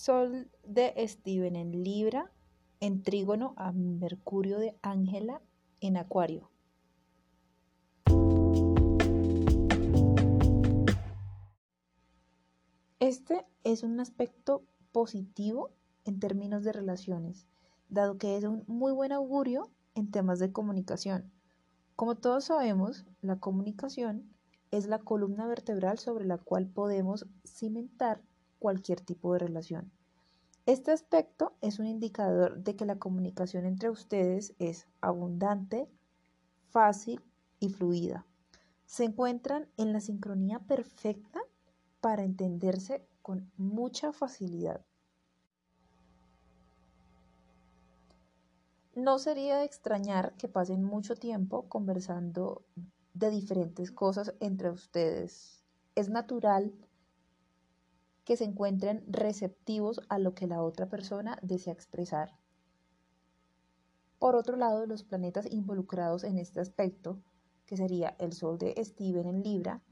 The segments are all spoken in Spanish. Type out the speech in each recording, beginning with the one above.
Sol de Steven en Libra, en trígono a Mercurio de Ángela en Acuario. Este es un aspecto positivo en términos de relaciones, dado que es un muy buen augurio en temas de comunicación. Como todos sabemos, la comunicación es la columna vertebral sobre la cual podemos cimentar cualquier tipo de relación. Este aspecto es un indicador de que la comunicación entre ustedes es abundante, fácil y fluida. Se encuentran en la sincronía perfecta para entenderse con mucha facilidad. No sería de extrañar que pasen mucho tiempo conversando de diferentes cosas entre ustedes. Es natural que se encuentren receptivos a lo que la otra persona desea expresar. Por otro lado, los planetas involucrados en este aspecto, que sería el Sol de Steven en Libra,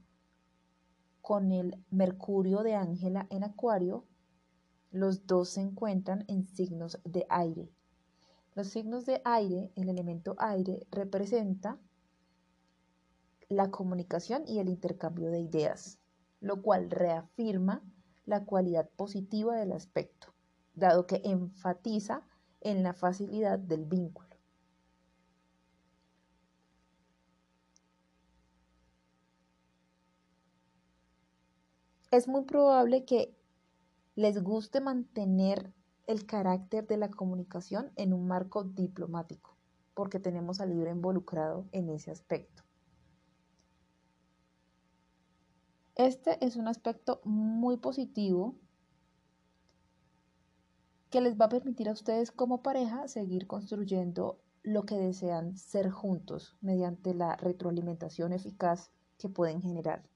con el Mercurio de Ángela en Acuario, los dos se encuentran en signos de aire. Los signos de aire, el elemento aire, representa la comunicación y el intercambio de ideas, lo cual reafirma la cualidad positiva del aspecto, dado que enfatiza en la facilidad del vínculo. Es muy probable que les guste mantener el carácter de la comunicación en un marco diplomático, porque tenemos al libro involucrado en ese aspecto. Este es un aspecto muy positivo que les va a permitir a ustedes como pareja seguir construyendo lo que desean ser juntos mediante la retroalimentación eficaz que pueden generar.